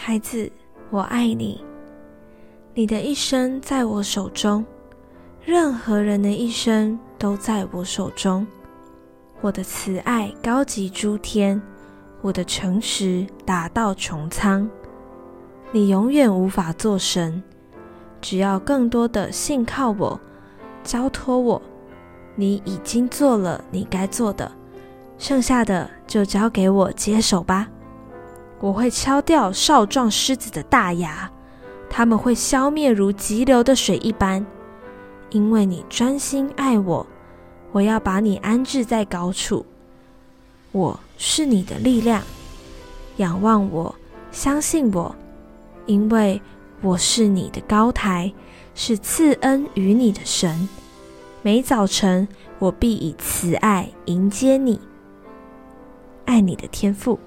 孩子，我爱你。你的一生在我手中，任何人的一生都在我手中。我的慈爱高及诸天，我的诚实达到穹苍。你永远无法做神，只要更多的信靠我，交托我。你已经做了你该做的，剩下的就交给我接手吧。我会敲掉少壮狮子的大牙，他们会消灭如急流的水一般，因为你专心爱我。我要把你安置在高处，我是你的力量，仰望我，相信我，因为我是你的高台，是赐恩于你的神。每早晨，我必以慈爱迎接你，爱你的天赋。